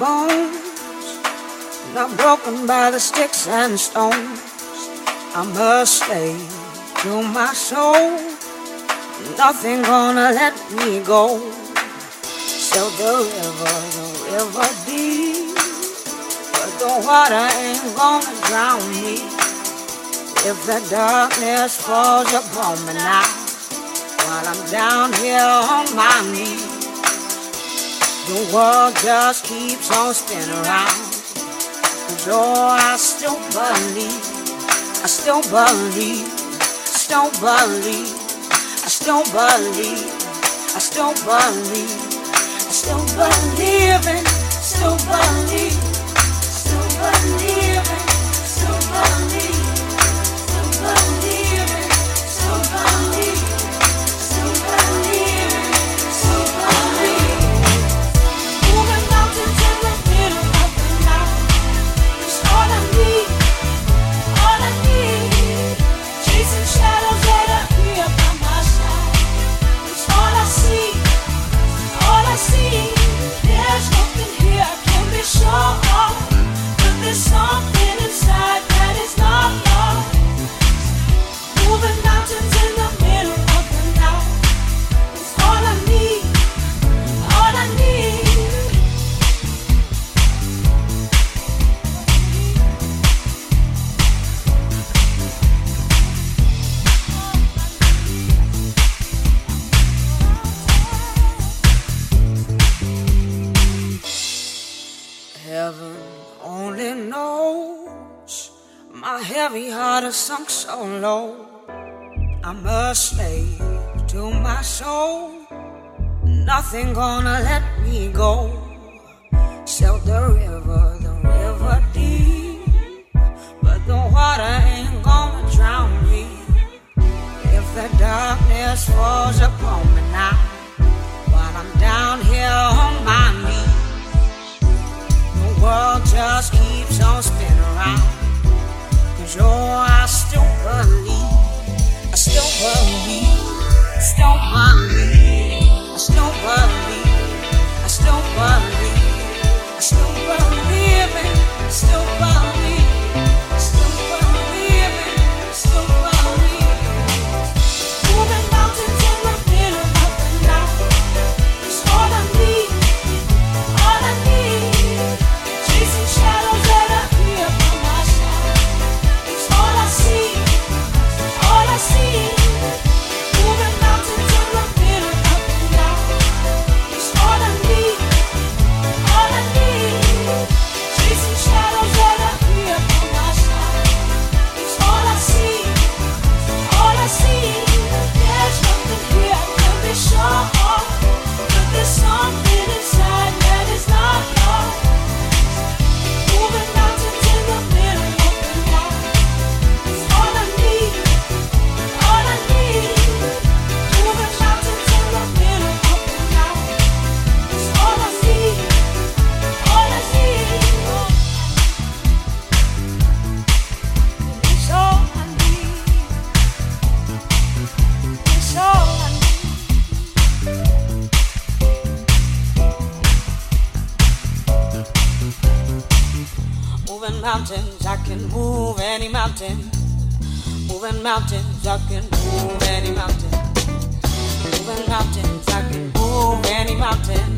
bones, not broken by the sticks and stones. I must slave to my soul, nothing gonna let me go. So the river, the river deep, but the water ain't gonna drown me. If the darkness falls upon me now, while I'm down here on my knees. The world just keeps on spinning around. Cause oh, I still believe, I still believe, I still believe, I still believe, I still believe, I still believe in, still believe, still low. I'm a slave to my soul. Nothing gonna let me go. Sail the river, the river deep, but the water ain't gonna drown me. If the darkness falls upon me now, while I'm down here on my knees. The world just keeps on spinning around. Oh, I still believe, I still believe, still believe, I still believe, I still believe, I still believe it, still believe, mountain. Moving mountains, I can move any mountain. Moving mountains, I can move any mountain.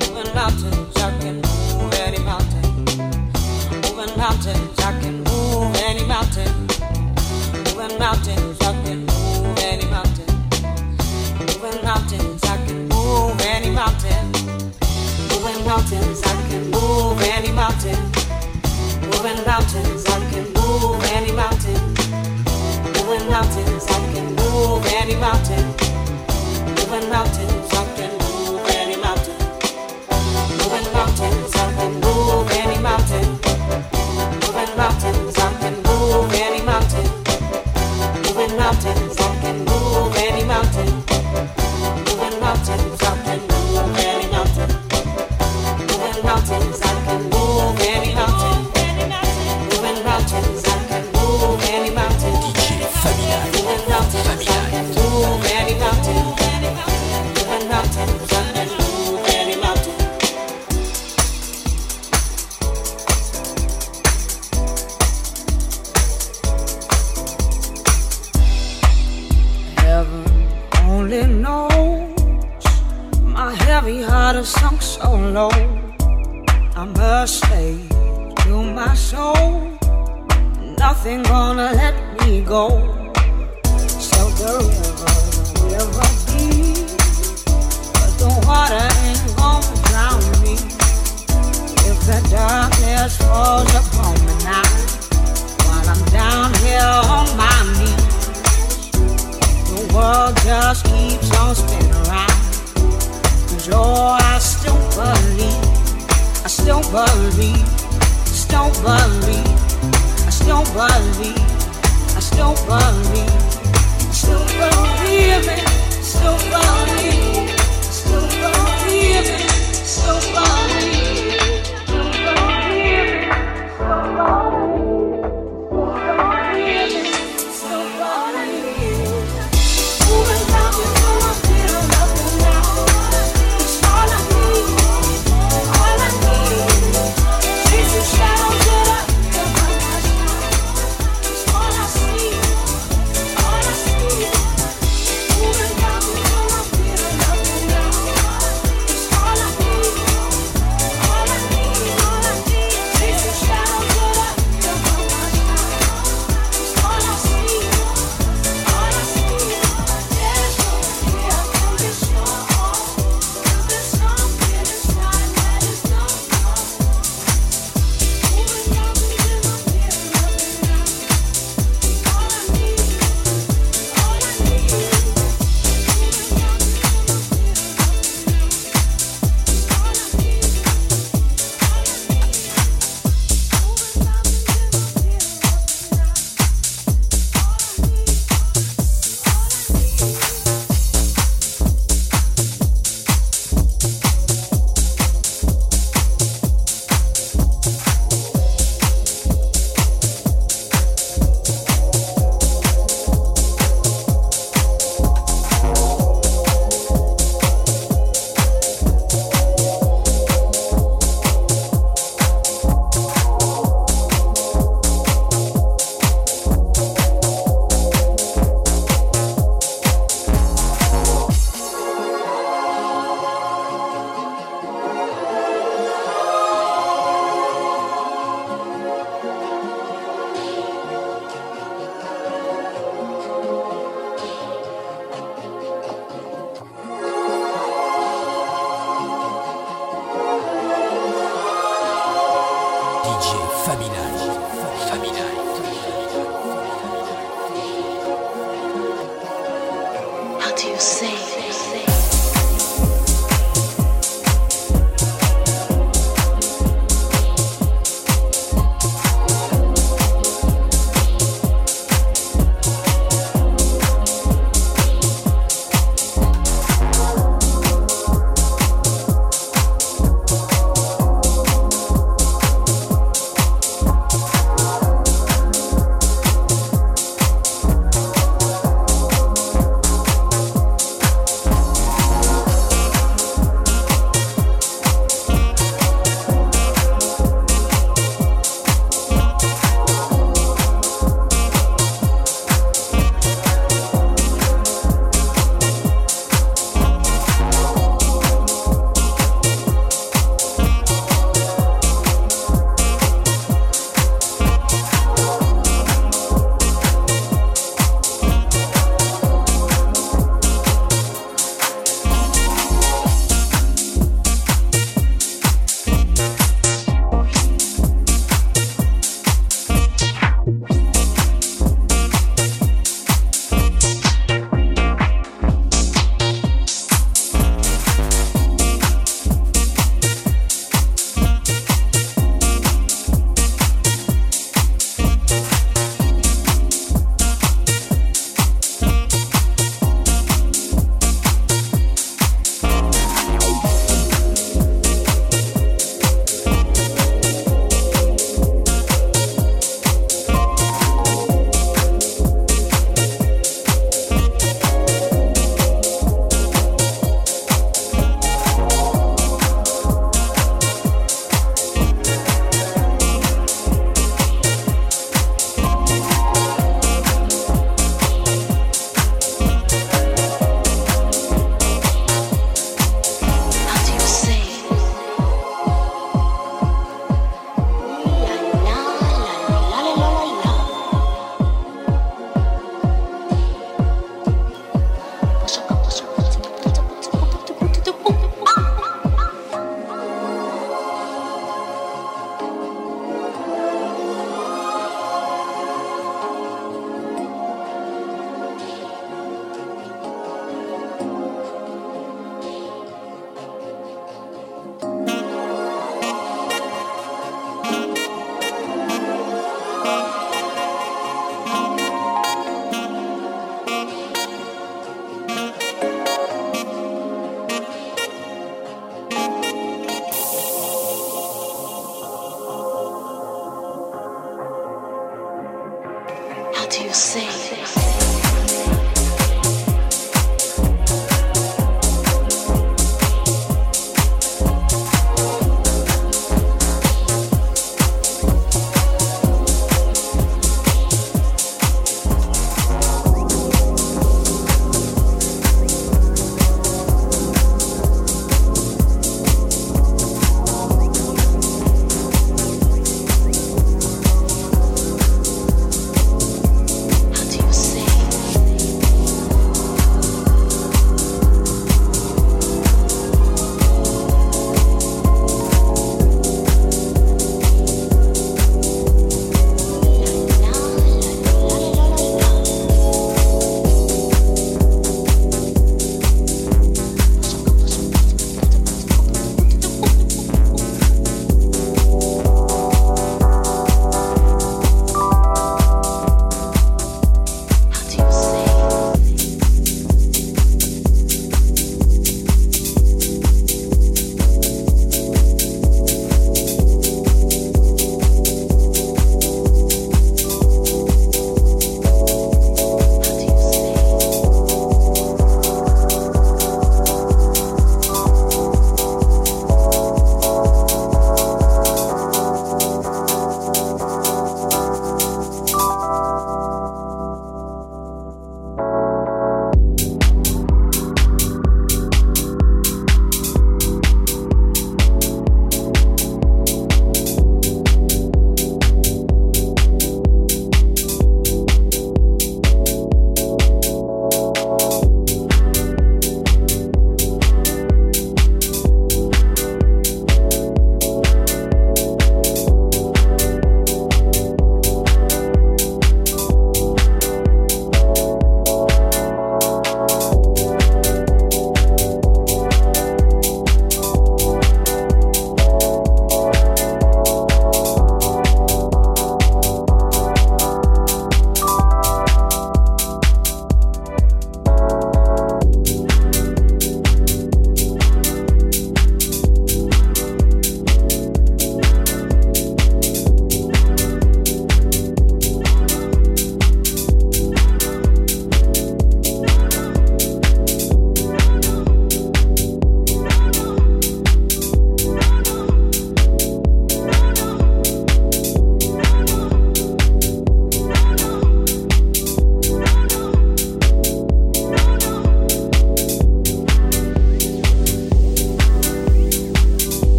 Moving mountains, I can move any mountain. Moving mountains, I can move any mountain. Moving mountains, I can move any mountain. Moving mountains, I can move any mountain. Moving mountains, I can move any mountain. Moving mountains, I can mountains, I can move any mountain.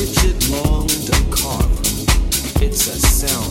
Richard Long DeCarlo. It's a sound.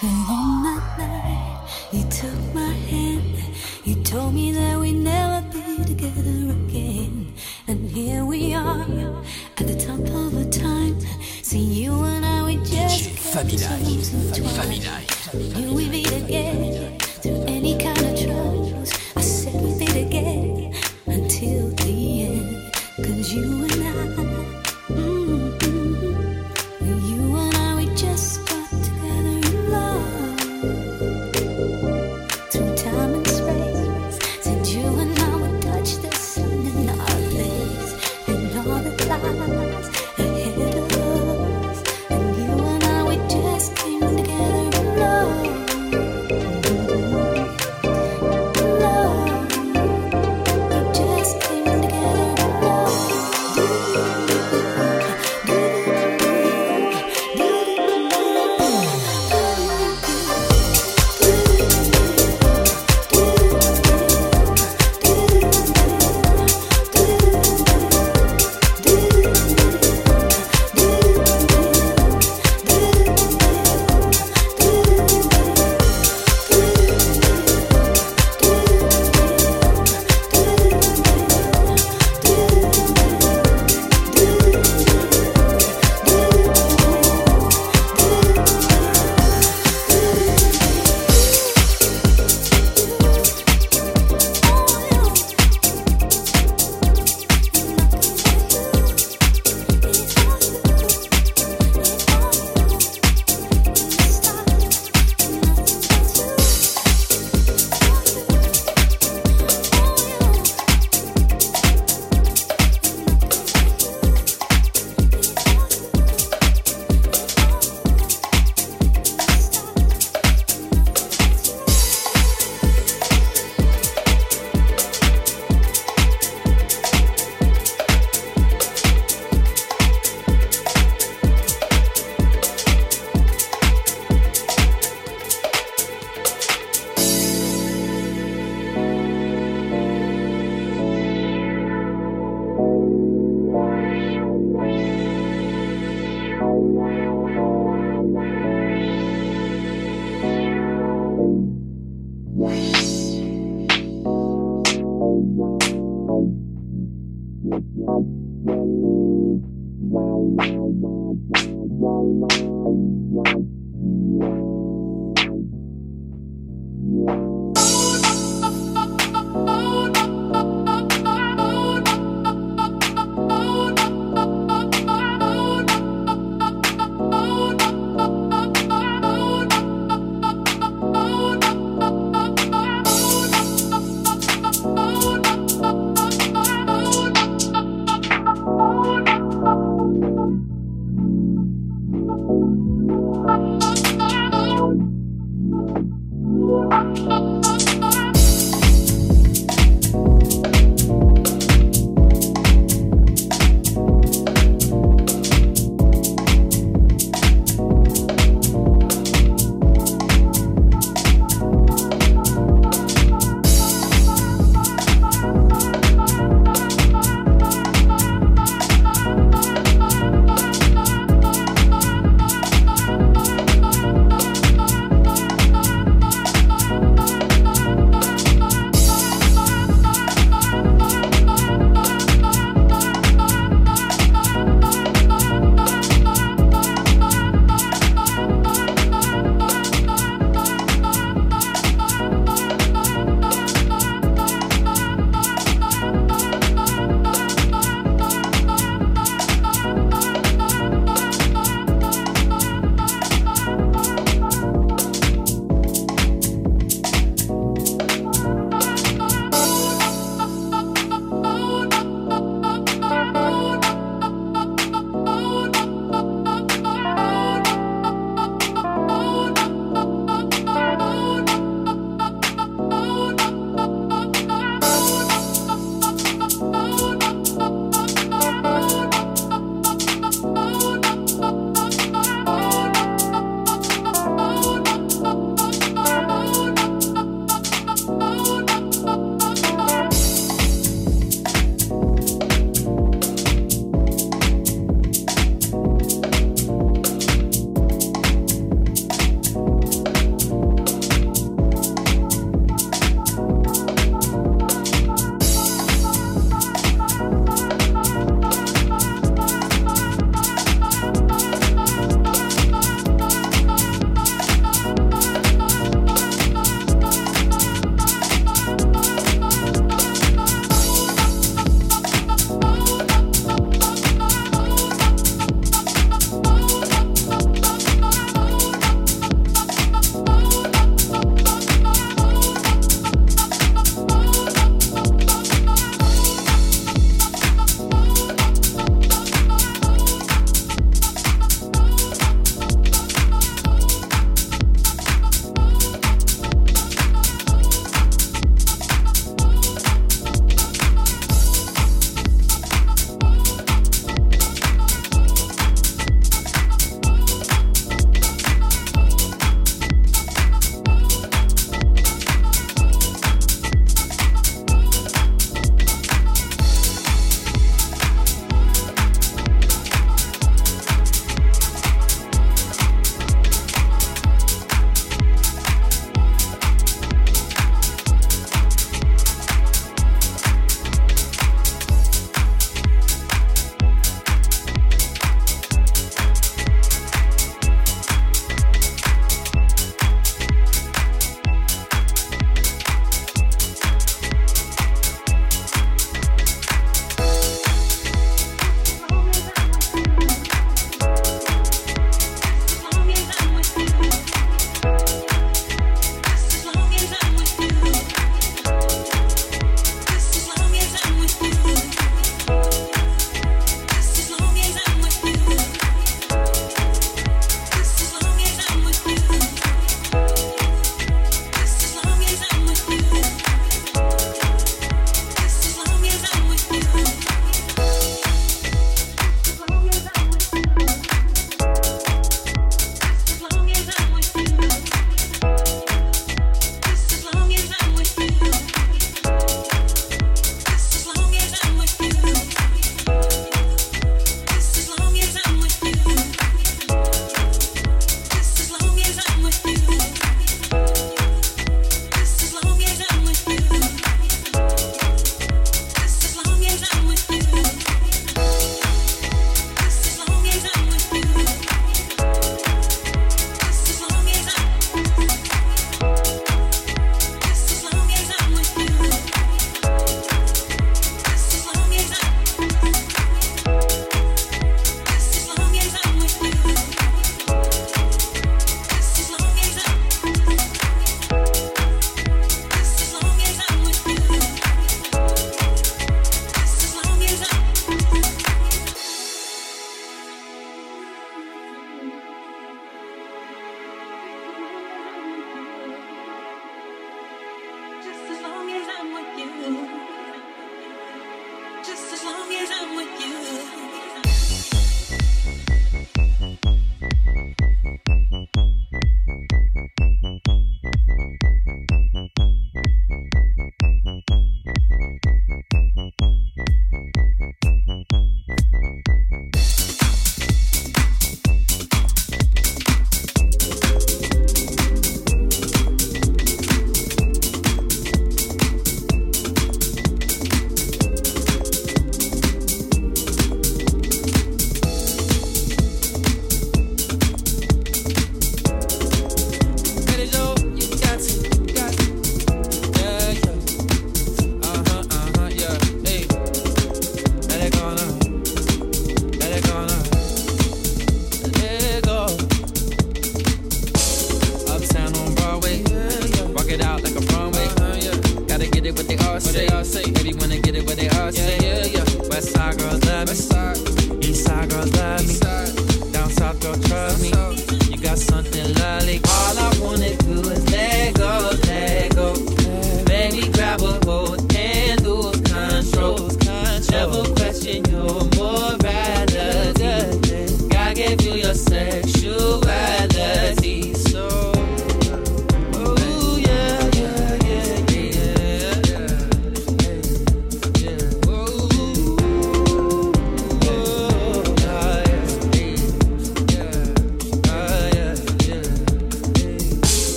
That night, you took my hand. You told me that we'd never be together again. And here we are, at the top of the time. See you and I, just. Family life. Family life.